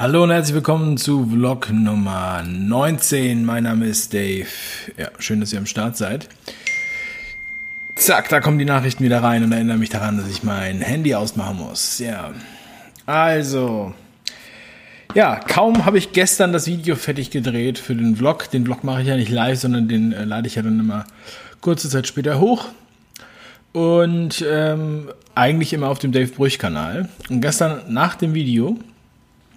Hallo und herzlich willkommen zu Vlog Nummer 19. Mein Name ist Dave. Ja, schön, dass ihr am Start seid. Zack, da kommen die Nachrichten wieder rein und erinnere mich daran, dass ich mein Handy ausmachen muss. Ja. Also. Ja, kaum habe ich gestern das Video fertig gedreht für den Vlog. Den Vlog mache ich ja nicht live, sondern den äh, lade ich ja dann immer kurze Zeit später hoch. Und ähm, eigentlich immer auf dem Dave Brüch-Kanal. Und gestern nach dem Video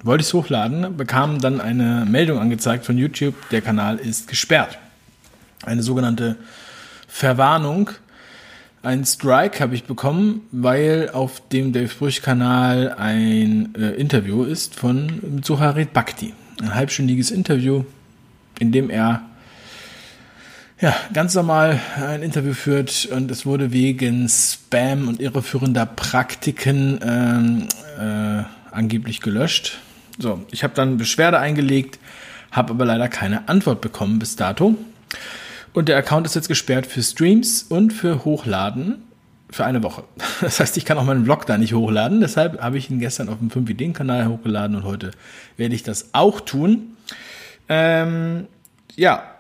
wollte ich es hochladen, bekam dann eine Meldung angezeigt von YouTube, der Kanal ist gesperrt. Eine sogenannte Verwarnung. Ein Strike habe ich bekommen, weil auf dem Dave Brüch-Kanal ein äh, Interview ist von Suharit Bhakti. Ein halbstündiges Interview, in dem er ja, ganz normal ein Interview führt und es wurde wegen Spam und irreführender Praktiken ähm, äh, angeblich gelöscht. So, ich habe dann Beschwerde eingelegt, habe aber leider keine Antwort bekommen bis dato. Und der Account ist jetzt gesperrt für Streams und für Hochladen für eine Woche. Das heißt, ich kann auch meinen Vlog da nicht hochladen. Deshalb habe ich ihn gestern auf dem 5-Ideen-Kanal hochgeladen und heute werde ich das auch tun. Ähm, ja,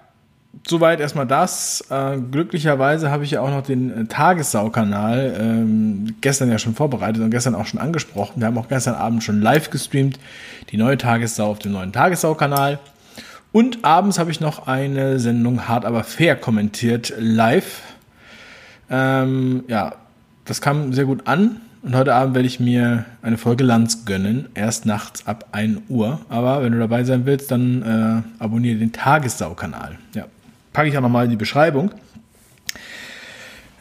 soweit erstmal das. Äh, glücklicherweise habe ich ja auch noch den äh, Tagessau-Kanal ähm, gestern ja schon vorbereitet und gestern auch schon angesprochen. Wir haben auch gestern Abend schon live gestreamt, die neue Tagessau auf dem neuen Tagessau-Kanal. Und abends habe ich noch eine Sendung Hart aber fair kommentiert live. Ähm, ja, das kam sehr gut an. Und heute Abend werde ich mir eine Folge Lanz gönnen. Erst nachts ab 1 Uhr. Aber wenn du dabei sein willst, dann äh, abonniere den Tagessau-Kanal. Ja, packe ich auch nochmal in die Beschreibung.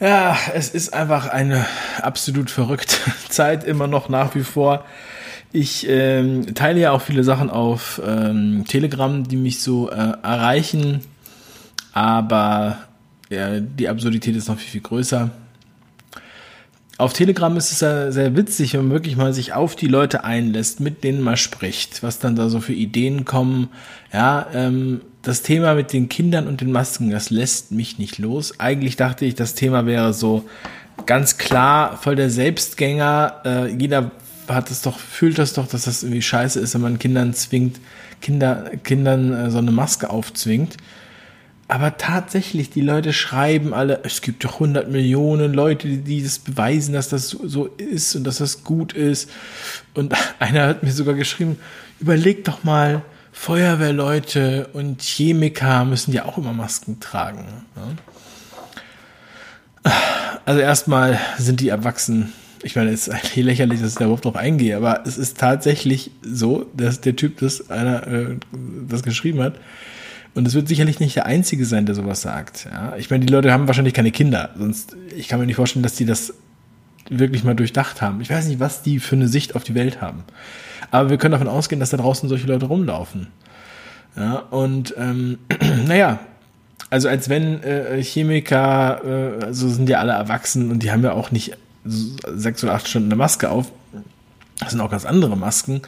Ja, es ist einfach eine absolut verrückte Zeit, immer noch nach wie vor. Ich ähm, teile ja auch viele Sachen auf ähm, Telegram, die mich so äh, erreichen, aber ja, die Absurdität ist noch viel, viel größer. Auf Telegram ist es ja sehr witzig, wenn man wirklich mal sich auf die Leute einlässt, mit denen man spricht, was dann da so für Ideen kommen. Ja, ähm, das Thema mit den Kindern und den Masken, das lässt mich nicht los. Eigentlich dachte ich, das Thema wäre so ganz klar voll der Selbstgänger. Äh, jeder hat es doch, fühlt das doch, dass das irgendwie scheiße ist, wenn man Kindern zwingt, Kinder, Kindern äh, so eine Maske aufzwingt. Aber tatsächlich, die Leute schreiben alle, es gibt doch 100 Millionen Leute, die, die das beweisen, dass das so, so ist und dass das gut ist. Und einer hat mir sogar geschrieben, überleg doch mal, Feuerwehrleute und Chemiker müssen ja auch immer Masken tragen. Also erstmal sind die erwachsen. Ich meine, es ist eigentlich lächerlich, dass ich da überhaupt drauf eingehe, aber es ist tatsächlich so, dass der Typ, das einer äh, das geschrieben hat, und es wird sicherlich nicht der Einzige sein, der sowas sagt. Ja? Ich meine, die Leute haben wahrscheinlich keine Kinder, sonst ich kann mir nicht vorstellen, dass die das wirklich mal durchdacht haben. Ich weiß nicht, was die für eine Sicht auf die Welt haben. Aber wir können davon ausgehen, dass da draußen solche Leute rumlaufen. Ja, und ähm, naja, also als wenn äh, Chemiker, äh, also sind ja alle erwachsen und die haben ja auch nicht sechs oder acht Stunden eine Maske auf. Das sind auch ganz andere Masken.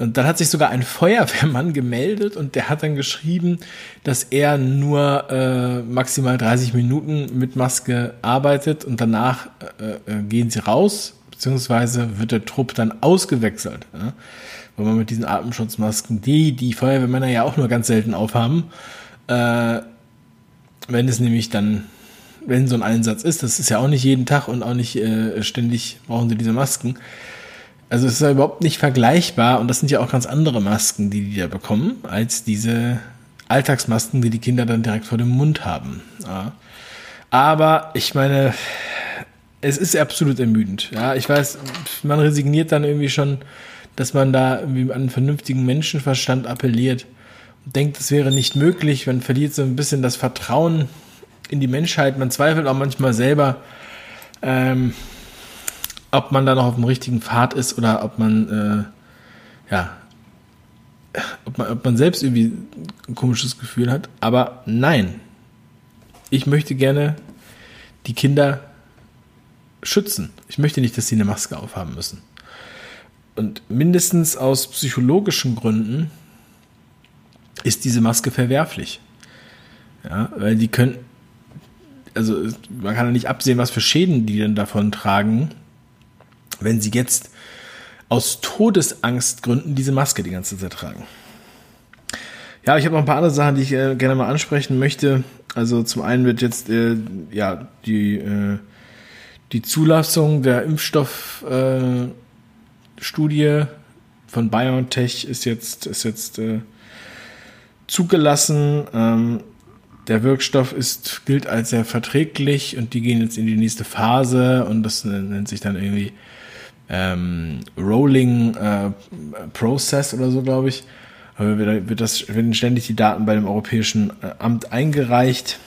Und dann hat sich sogar ein Feuerwehrmann gemeldet und der hat dann geschrieben, dass er nur äh, maximal 30 Minuten mit Maske arbeitet und danach äh, äh, gehen sie raus, beziehungsweise wird der Trupp dann ausgewechselt. Ja? Weil man mit diesen Atemschutzmasken, die die Feuerwehrmänner ja auch nur ganz selten aufhaben, äh, wenn es nämlich dann, wenn so ein Einsatz ist, das ist ja auch nicht jeden Tag und auch nicht äh, ständig brauchen sie diese Masken, also es ist ja überhaupt nicht vergleichbar und das sind ja auch ganz andere Masken, die die da bekommen, als diese Alltagsmasken, die die Kinder dann direkt vor dem Mund haben. Ja. Aber ich meine, es ist absolut ermüdend. Ja, ich weiß, man resigniert dann irgendwie schon, dass man da irgendwie an vernünftigen Menschenverstand appelliert und denkt, es wäre nicht möglich. Man verliert so ein bisschen das Vertrauen in die Menschheit. Man zweifelt auch manchmal selber. Ähm, ob man da noch auf dem richtigen Pfad ist oder ob man, äh, ja, ob man, ob man selbst irgendwie ein komisches Gefühl hat. Aber nein, ich möchte gerne die Kinder schützen. Ich möchte nicht, dass sie eine Maske aufhaben müssen. Und mindestens aus psychologischen Gründen ist diese Maske verwerflich. Ja, weil die können, also man kann ja nicht absehen, was für Schäden die denn davon tragen, wenn sie jetzt aus Todesangstgründen diese Maske die ganze Zeit tragen. Ja, ich habe noch ein paar andere Sachen, die ich äh, gerne mal ansprechen möchte. Also zum einen wird jetzt äh, ja die äh, die Zulassung der Impfstoffstudie äh, von BioNTech ist jetzt ist jetzt äh, zugelassen. Ähm, der Wirkstoff ist gilt als sehr verträglich und die gehen jetzt in die nächste Phase und das nennt sich dann irgendwie ähm, Rolling äh, Process oder so, glaube ich. Wird, das, werden ständig die Daten bei dem Europäischen äh, Amt eingereicht.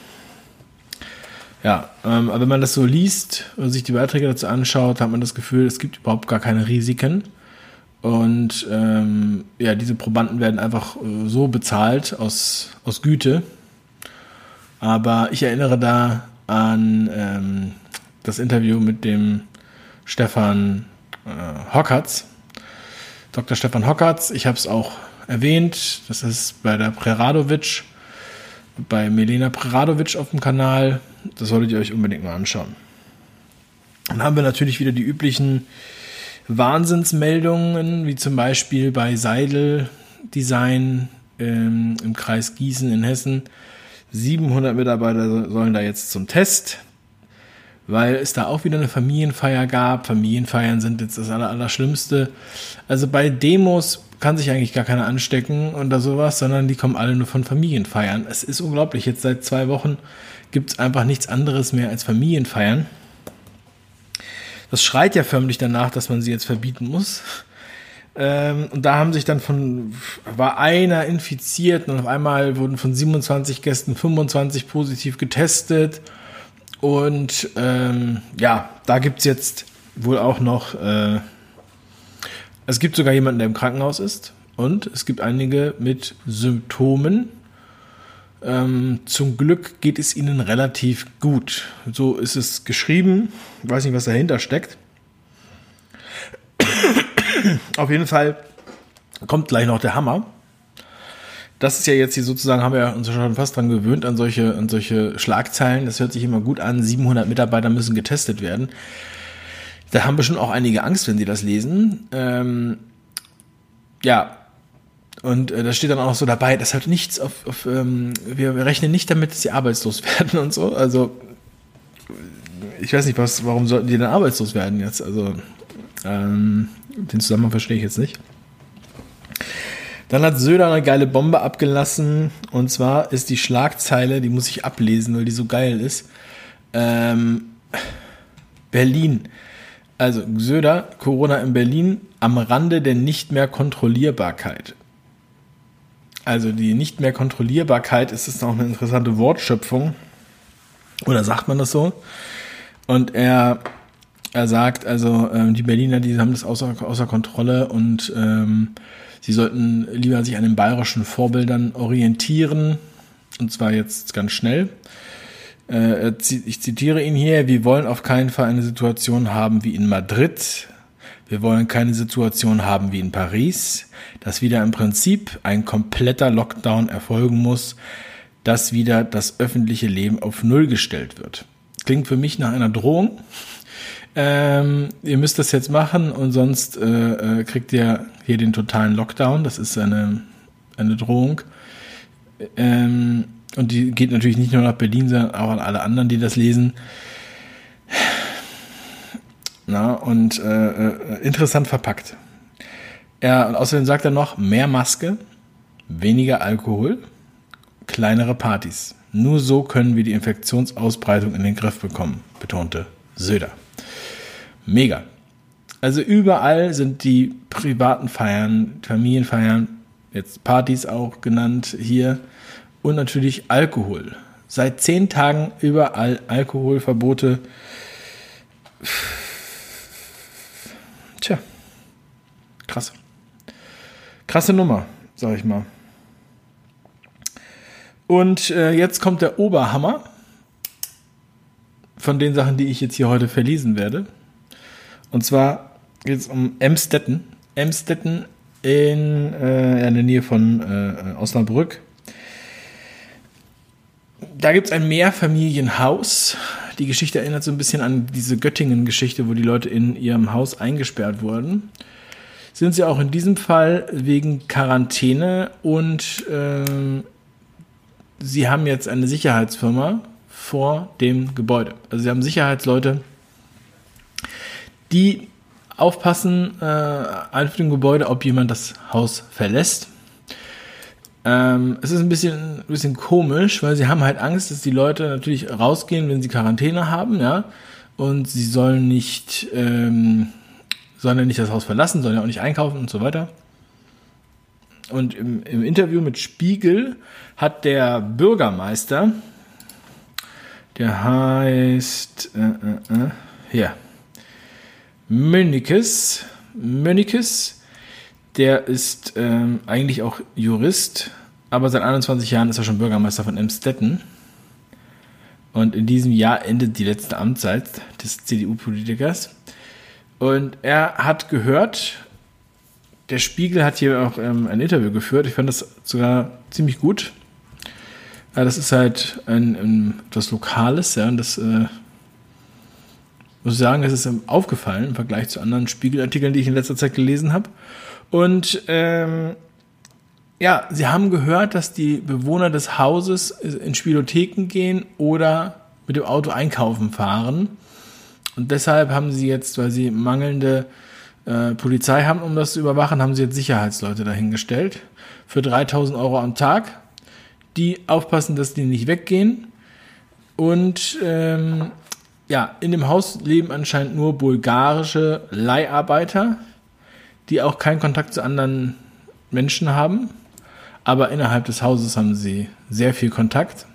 Ja, ähm, aber wenn man das so liest und sich die Beiträge dazu anschaut, hat man das Gefühl, es gibt überhaupt gar keine Risiken. Und ähm, ja, diese Probanden werden einfach äh, so bezahlt aus, aus Güte. Aber ich erinnere da an ähm, das Interview mit dem Stefan äh, Hockertz, Dr. Stefan Hockertz. Ich habe es auch erwähnt. Das ist bei der Preradovic, bei Melena Preradovic auf dem Kanal. Das solltet ihr euch unbedingt mal anschauen. Dann haben wir natürlich wieder die üblichen Wahnsinnsmeldungen, wie zum Beispiel bei Seidel Design ähm, im Kreis Gießen in Hessen. 700 Mitarbeiter sollen da jetzt zum Test weil es da auch wieder eine Familienfeier gab. Familienfeiern sind jetzt das Allerschlimmste. Also bei Demos kann sich eigentlich gar keiner anstecken oder sowas, sondern die kommen alle nur von Familienfeiern. Es ist unglaublich. Jetzt seit zwei Wochen gibt es einfach nichts anderes mehr als Familienfeiern. Das schreit ja förmlich danach, dass man sie jetzt verbieten muss. Ähm, und da haben sich dann von, war einer infiziert und auf einmal wurden von 27 Gästen 25 positiv getestet. Und ähm, ja, da gibt es jetzt wohl auch noch, äh, es gibt sogar jemanden, der im Krankenhaus ist. Und es gibt einige mit Symptomen. Ähm, zum Glück geht es ihnen relativ gut. So ist es geschrieben. Ich weiß nicht, was dahinter steckt. Auf jeden Fall kommt gleich noch der Hammer das ist ja jetzt hier sozusagen, haben wir uns schon fast dran gewöhnt, an solche, an solche Schlagzeilen. Das hört sich immer gut an. 700 Mitarbeiter müssen getestet werden. Da haben bestimmt auch einige Angst, wenn sie das lesen. Ähm, ja, und äh, da steht dann auch so dabei, dass halt nichts auf, auf ähm, wir, wir rechnen nicht damit, dass sie arbeitslos werden und so. Also, ich weiß nicht, was, warum sollten die denn arbeitslos werden jetzt? Also, ähm, den Zusammenhang verstehe ich jetzt nicht. Dann hat Söder eine geile Bombe abgelassen. Und zwar ist die Schlagzeile, die muss ich ablesen, weil die so geil ist. Ähm, Berlin. Also Söder, Corona in Berlin am Rande der nicht mehr Kontrollierbarkeit. Also die nicht mehr Kontrollierbarkeit ist es noch eine interessante Wortschöpfung. Oder sagt man das so? Und er, er sagt also, ähm, die Berliner, die haben das außer, außer Kontrolle und ähm, Sie sollten lieber sich an den bayerischen Vorbildern orientieren, und zwar jetzt ganz schnell. Äh, ich zitiere ihn hier, wir wollen auf keinen Fall eine Situation haben wie in Madrid. Wir wollen keine Situation haben wie in Paris, dass wieder im Prinzip ein kompletter Lockdown erfolgen muss, dass wieder das öffentliche Leben auf Null gestellt wird. Klingt für mich nach einer Drohung ähm, ihr müsst das jetzt machen und sonst äh, äh, kriegt ihr hier den totalen Lockdown. Das ist eine, eine Drohung. Ähm, und die geht natürlich nicht nur nach Berlin, sondern auch an alle anderen, die das lesen. Na, und äh, äh interessant verpackt. Ja, und außerdem sagt er noch, mehr Maske, weniger Alkohol, kleinere Partys. Nur so können wir die Infektionsausbreitung in den Griff bekommen, betonte Söder. Mega. Also überall sind die privaten Feiern, Familienfeiern, jetzt Partys auch genannt hier und natürlich Alkohol. Seit zehn Tagen überall Alkoholverbote. Tja, krass. Krasse Nummer, sag ich mal. Und äh, jetzt kommt der Oberhammer von den Sachen, die ich jetzt hier heute verlesen werde. Und zwar geht es um Emstetten. Emstetten in, äh, in der Nähe von äh, Osnabrück. Da gibt es ein Mehrfamilienhaus. Die Geschichte erinnert so ein bisschen an diese Göttingen-Geschichte, wo die Leute in ihrem Haus eingesperrt wurden. sind sie auch in diesem Fall wegen Quarantäne und ähm, sie haben jetzt eine Sicherheitsfirma vor dem Gebäude. Also sie haben Sicherheitsleute, die aufpassen äh, auf dem Gebäude, ob jemand das Haus verlässt. Ähm, es ist ein bisschen, ein bisschen komisch, weil sie haben halt Angst, dass die Leute natürlich rausgehen, wenn sie Quarantäne haben, ja, und sie sollen nicht, ähm, sollen ja nicht das Haus verlassen, sollen ja auch nicht einkaufen und so weiter. Und im, im Interview mit Spiegel hat der Bürgermeister, der heißt, äh, äh, äh, hier, Mönikes, Mönikes, der ist ähm, eigentlich auch Jurist, aber seit 21 Jahren ist er schon Bürgermeister von Emstetten. Und in diesem Jahr endet die letzte Amtszeit des CDU-Politikers. Und er hat gehört, der Spiegel hat hier auch ähm, ein Interview geführt. Ich fand das sogar ziemlich gut. Ja, das ist halt ein, ein, etwas Lokales, ja, und das äh, muss ich sagen, es ist aufgefallen im Vergleich zu anderen Spiegelartikeln, die ich in letzter Zeit gelesen habe. Und ähm, ja, sie haben gehört, dass die Bewohner des Hauses in Spielotheken gehen oder mit dem Auto einkaufen fahren. Und deshalb haben sie jetzt, weil sie mangelnde äh, Polizei haben, um das zu überwachen, haben sie jetzt Sicherheitsleute dahingestellt für 3000 Euro am Tag, die aufpassen, dass die nicht weggehen. Und ähm, ja, in dem Haus leben anscheinend nur bulgarische Leiharbeiter, die auch keinen Kontakt zu anderen Menschen haben. Aber innerhalb des Hauses haben sie sehr viel Kontakt.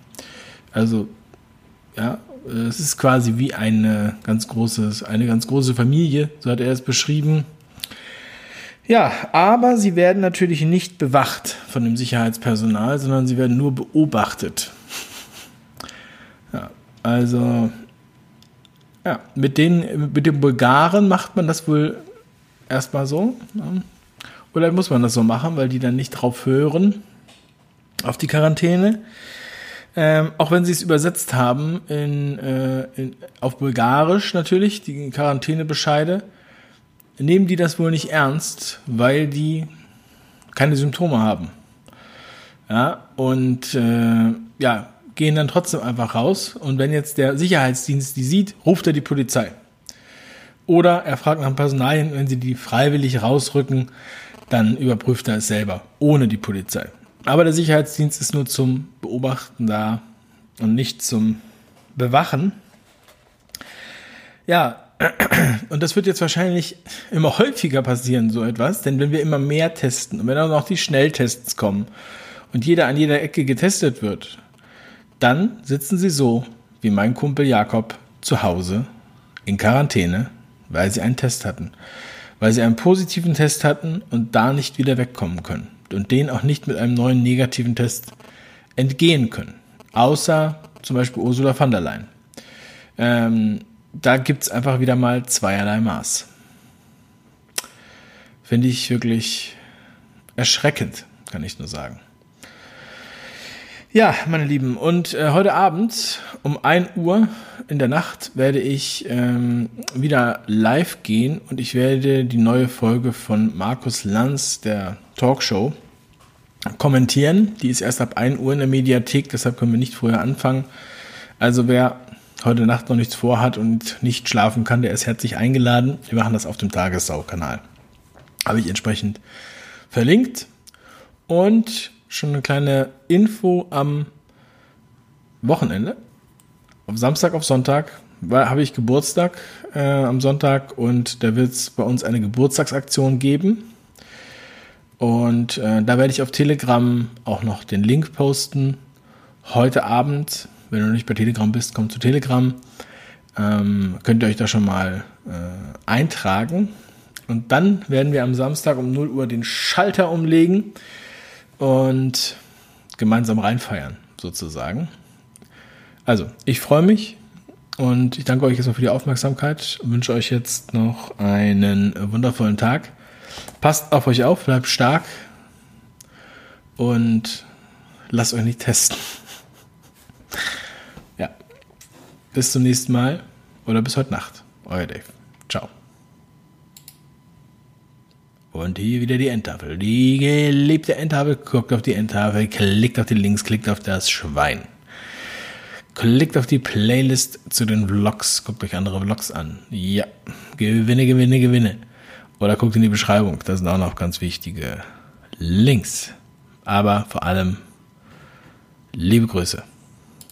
Also, ja, es ist quasi wie eine ganz große, eine ganz große Familie, so hat er es beschrieben. Ja, aber sie werden natürlich nicht bewacht von dem Sicherheitspersonal, sondern sie werden nur beobachtet. Ja, also, ja, mit den, mit den Bulgaren macht man das wohl erstmal so. Ne? Oder muss man das so machen, weil die dann nicht drauf hören, auf die Quarantäne. Ähm, auch wenn sie es übersetzt haben in, äh, in, auf Bulgarisch natürlich, die Quarantänebescheide, nehmen die das wohl nicht ernst, weil die keine Symptome haben. Ja, und äh, ja, gehen dann trotzdem einfach raus. Und wenn jetzt der Sicherheitsdienst die sieht, ruft er die Polizei. Oder er fragt nach Personalien, wenn sie die freiwillig rausrücken, dann überprüft er es selber, ohne die Polizei. Aber der Sicherheitsdienst ist nur zum Beobachten da und nicht zum Bewachen. Ja, und das wird jetzt wahrscheinlich immer häufiger passieren, so etwas, denn wenn wir immer mehr testen und wenn auch noch die Schnelltests kommen und jeder an jeder Ecke getestet wird, dann sitzen sie so wie mein Kumpel Jakob zu Hause in Quarantäne, weil sie einen Test hatten. Weil sie einen positiven Test hatten und da nicht wieder wegkommen können und den auch nicht mit einem neuen negativen Test entgehen können. Außer zum Beispiel Ursula von der Leyen. Ähm, da gibt es einfach wieder mal zweierlei Maß. Finde ich wirklich erschreckend, kann ich nur sagen. Ja, meine Lieben, und äh, heute Abend um 1 Uhr in der Nacht werde ich ähm, wieder live gehen und ich werde die neue Folge von Markus Lanz, der Talkshow, kommentieren. Die ist erst ab 1 Uhr in der Mediathek, deshalb können wir nicht früher anfangen. Also wer heute Nacht noch nichts vorhat und nicht schlafen kann, der ist herzlich eingeladen. Wir machen das auf dem Tagessau-Kanal. Habe ich entsprechend verlinkt. Und schon eine kleine Info am Wochenende. Auf Samstag auf Sonntag habe ich Geburtstag äh, am Sonntag und da wird es bei uns eine Geburtstagsaktion geben. Und äh, da werde ich auf Telegram auch noch den Link posten. Heute Abend, wenn du nicht bei Telegram bist, komm zu Telegram. Ähm, könnt ihr euch da schon mal äh, eintragen. Und dann werden wir am Samstag um 0 Uhr den Schalter umlegen und gemeinsam reinfeiern, sozusagen. Also, ich freue mich und ich danke euch erstmal für die Aufmerksamkeit und wünsche euch jetzt noch einen wundervollen Tag. Passt auf euch auf, bleibt stark und lasst euch nicht testen. Ja, bis zum nächsten Mal oder bis heute Nacht. Euer Dave. Und hier wieder die Endtafel. Die geliebte Endtafel. Guckt auf die Endtafel, klickt auf die Links, klickt auf das Schwein. Klickt auf die Playlist zu den Vlogs. Guckt euch andere Vlogs an. Ja, gewinne, gewinne, gewinne. Oder guckt in die Beschreibung. Da sind auch noch ganz wichtige Links. Aber vor allem liebe Grüße.